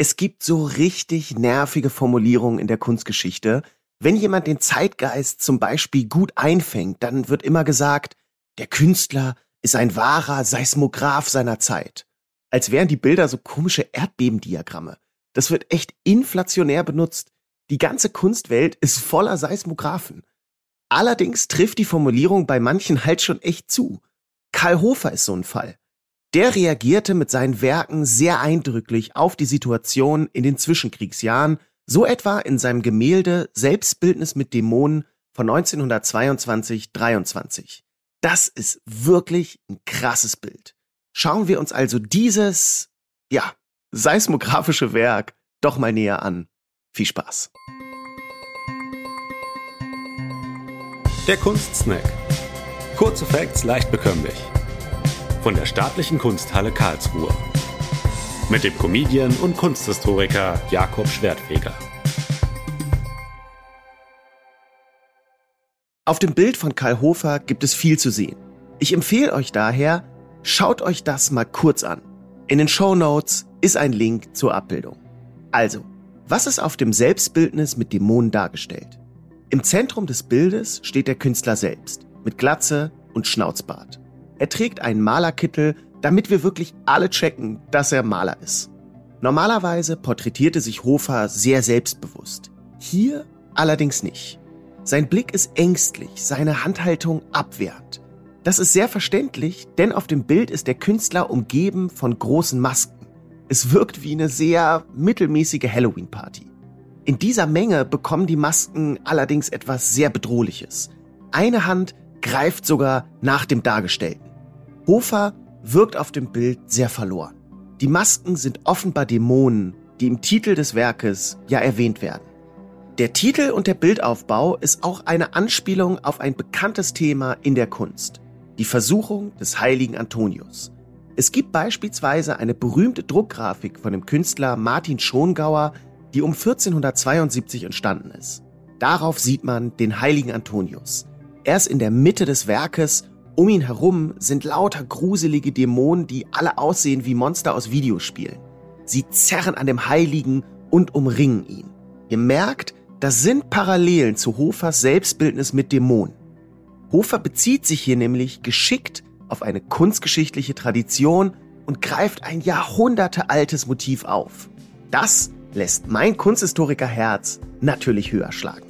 Es gibt so richtig nervige Formulierungen in der Kunstgeschichte. Wenn jemand den Zeitgeist zum Beispiel gut einfängt, dann wird immer gesagt, der Künstler ist ein wahrer Seismograph seiner Zeit. Als wären die Bilder so komische Erdbebendiagramme. Das wird echt inflationär benutzt. Die ganze Kunstwelt ist voller Seismographen. Allerdings trifft die Formulierung bei manchen halt schon echt zu. Karl Hofer ist so ein Fall. Der reagierte mit seinen Werken sehr eindrücklich auf die Situation in den Zwischenkriegsjahren, so etwa in seinem Gemälde Selbstbildnis mit Dämonen von 1922-23. Das ist wirklich ein krasses Bild. Schauen wir uns also dieses, ja, seismografische Werk doch mal näher an. Viel Spaß. Der Kunstsnack. Kurze Facts leicht bekömmlich von der Staatlichen Kunsthalle Karlsruhe. Mit dem Comedian und Kunsthistoriker Jakob Schwertfeger. Auf dem Bild von Karl Hofer gibt es viel zu sehen. Ich empfehle euch daher, schaut euch das mal kurz an. In den Show Notes ist ein Link zur Abbildung. Also, was ist auf dem Selbstbildnis mit Dämonen dargestellt? Im Zentrum des Bildes steht der Künstler selbst, mit Glatze und Schnauzbart. Er trägt einen Malerkittel, damit wir wirklich alle checken, dass er Maler ist. Normalerweise porträtierte sich Hofer sehr selbstbewusst. Hier allerdings nicht. Sein Blick ist ängstlich, seine Handhaltung abwehrend. Das ist sehr verständlich, denn auf dem Bild ist der Künstler umgeben von großen Masken. Es wirkt wie eine sehr mittelmäßige Halloween-Party. In dieser Menge bekommen die Masken allerdings etwas sehr Bedrohliches. Eine Hand greift sogar nach dem Dargestellten. Hofer wirkt auf dem Bild sehr verloren. Die Masken sind offenbar Dämonen, die im Titel des Werkes ja erwähnt werden. Der Titel und der Bildaufbau ist auch eine Anspielung auf ein bekanntes Thema in der Kunst, die Versuchung des heiligen Antonius. Es gibt beispielsweise eine berühmte Druckgrafik von dem Künstler Martin Schongauer, die um 1472 entstanden ist. Darauf sieht man den heiligen Antonius. Er ist in der Mitte des Werkes um ihn herum sind lauter gruselige Dämonen, die alle aussehen wie Monster aus Videospielen. Sie zerren an dem Heiligen und umringen ihn. Ihr merkt, das sind Parallelen zu Hofers Selbstbildnis mit Dämonen. Hofer bezieht sich hier nämlich geschickt auf eine kunstgeschichtliche Tradition und greift ein jahrhundertealtes Motiv auf. Das lässt mein Kunsthistorikerherz natürlich höher schlagen.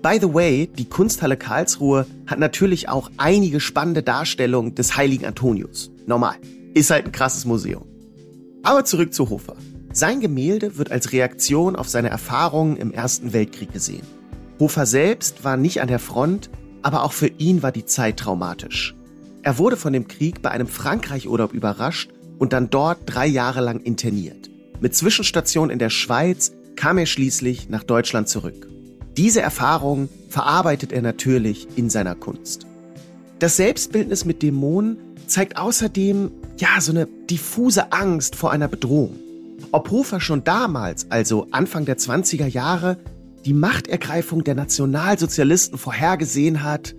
By the way, die Kunsthalle Karlsruhe hat natürlich auch einige spannende Darstellungen des heiligen Antonius. Normal. Ist halt ein krasses Museum. Aber zurück zu Hofer. Sein Gemälde wird als Reaktion auf seine Erfahrungen im Ersten Weltkrieg gesehen. Hofer selbst war nicht an der Front, aber auch für ihn war die Zeit traumatisch. Er wurde von dem Krieg bei einem Frankreich-Urlaub überrascht und dann dort drei Jahre lang interniert. Mit Zwischenstation in der Schweiz kam er schließlich nach Deutschland zurück. Diese Erfahrung verarbeitet er natürlich in seiner Kunst. Das Selbstbildnis mit Dämonen zeigt außerdem, ja, so eine diffuse Angst vor einer Bedrohung. Ob Hofer schon damals, also Anfang der 20er Jahre, die Machtergreifung der Nationalsozialisten vorhergesehen hat,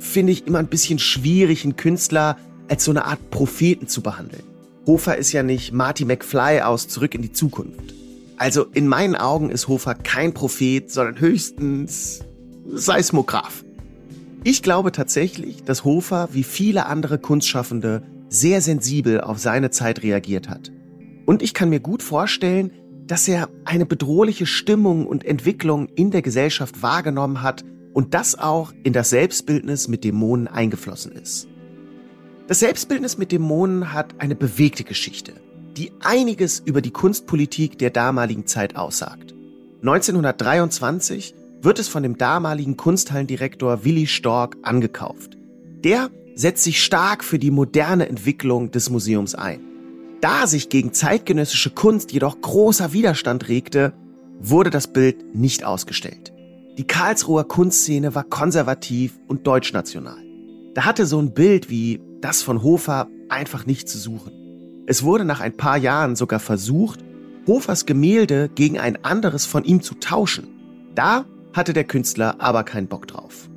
finde ich immer ein bisschen schwierig, einen Künstler als so eine Art Propheten zu behandeln. Hofer ist ja nicht Marty McFly aus Zurück in die Zukunft. Also in meinen Augen ist Hofer kein Prophet, sondern höchstens Seismograph. Ich glaube tatsächlich, dass Hofer wie viele andere Kunstschaffende sehr sensibel auf seine Zeit reagiert hat. Und ich kann mir gut vorstellen, dass er eine bedrohliche Stimmung und Entwicklung in der Gesellschaft wahrgenommen hat und das auch in das Selbstbildnis mit Dämonen eingeflossen ist. Das Selbstbildnis mit Dämonen hat eine bewegte Geschichte die einiges über die Kunstpolitik der damaligen Zeit aussagt. 1923 wird es von dem damaligen Kunsthallendirektor Willi Stork angekauft. Der setzt sich stark für die moderne Entwicklung des Museums ein. Da sich gegen zeitgenössische Kunst jedoch großer Widerstand regte, wurde das Bild nicht ausgestellt. Die Karlsruher Kunstszene war konservativ und deutschnational. Da hatte so ein Bild wie das von Hofer einfach nicht zu suchen. Es wurde nach ein paar Jahren sogar versucht, Hofers Gemälde gegen ein anderes von ihm zu tauschen. Da hatte der Künstler aber keinen Bock drauf.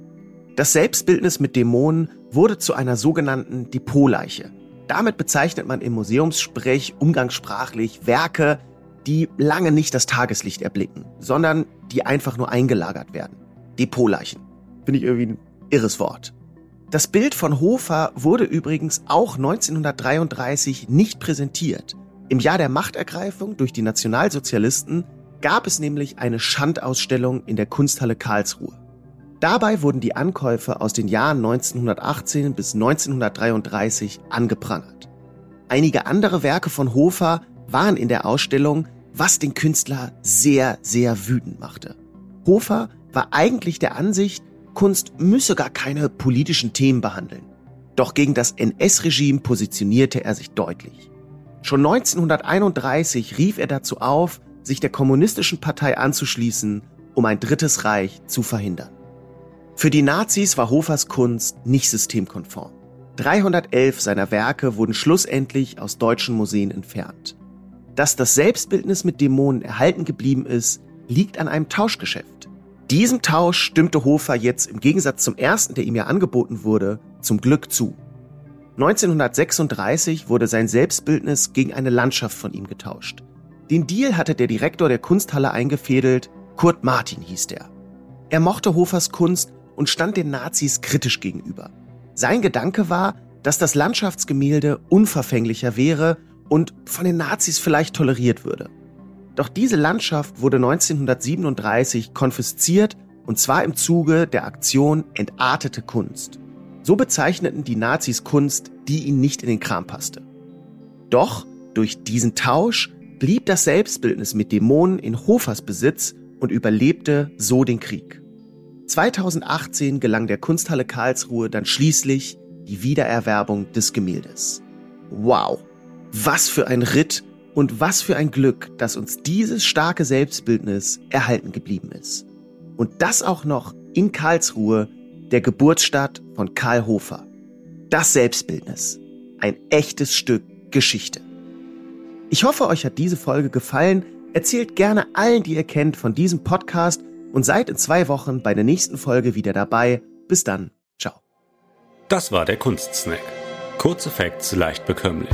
Das Selbstbildnis mit Dämonen wurde zu einer sogenannten Depotleiche. Damit bezeichnet man im Museumssprech umgangssprachlich Werke, die lange nicht das Tageslicht erblicken, sondern die einfach nur eingelagert werden. Depotleichen. Finde ich irgendwie ein irres Wort. Das Bild von Hofer wurde übrigens auch 1933 nicht präsentiert. Im Jahr der Machtergreifung durch die Nationalsozialisten gab es nämlich eine Schandausstellung in der Kunsthalle Karlsruhe. Dabei wurden die Ankäufe aus den Jahren 1918 bis 1933 angeprangert. Einige andere Werke von Hofer waren in der Ausstellung, was den Künstler sehr, sehr wütend machte. Hofer war eigentlich der Ansicht, Kunst müsse gar keine politischen Themen behandeln. Doch gegen das NS-Regime positionierte er sich deutlich. Schon 1931 rief er dazu auf, sich der kommunistischen Partei anzuschließen, um ein drittes Reich zu verhindern. Für die Nazis war Hofers Kunst nicht systemkonform. 311 seiner Werke wurden schlussendlich aus deutschen Museen entfernt. Dass das Selbstbildnis mit Dämonen erhalten geblieben ist, liegt an einem Tauschgeschäft. Diesem Tausch stimmte Hofer jetzt im Gegensatz zum ersten, der ihm ja angeboten wurde, zum Glück zu. 1936 wurde sein Selbstbildnis gegen eine Landschaft von ihm getauscht. Den Deal hatte der Direktor der Kunsthalle eingefädelt, Kurt Martin hieß der. Er mochte Hofers Kunst und stand den Nazis kritisch gegenüber. Sein Gedanke war, dass das Landschaftsgemälde unverfänglicher wäre und von den Nazis vielleicht toleriert würde. Doch diese Landschaft wurde 1937 konfisziert und zwar im Zuge der Aktion Entartete Kunst. So bezeichneten die Nazis Kunst, die ihnen nicht in den Kram passte. Doch durch diesen Tausch blieb das Selbstbildnis mit Dämonen in Hofers Besitz und überlebte so den Krieg. 2018 gelang der Kunsthalle Karlsruhe dann schließlich die Wiedererwerbung des Gemäldes. Wow, was für ein Ritt und was für ein Glück, dass uns dieses starke Selbstbildnis erhalten geblieben ist. Und das auch noch in Karlsruhe, der Geburtsstadt von Karl Hofer. Das Selbstbildnis. Ein echtes Stück Geschichte. Ich hoffe, euch hat diese Folge gefallen. Erzählt gerne allen, die ihr kennt, von diesem Podcast und seid in zwei Wochen bei der nächsten Folge wieder dabei. Bis dann. Ciao. Das war der Kunstsnack. Kurze Facts leicht bekömmlich.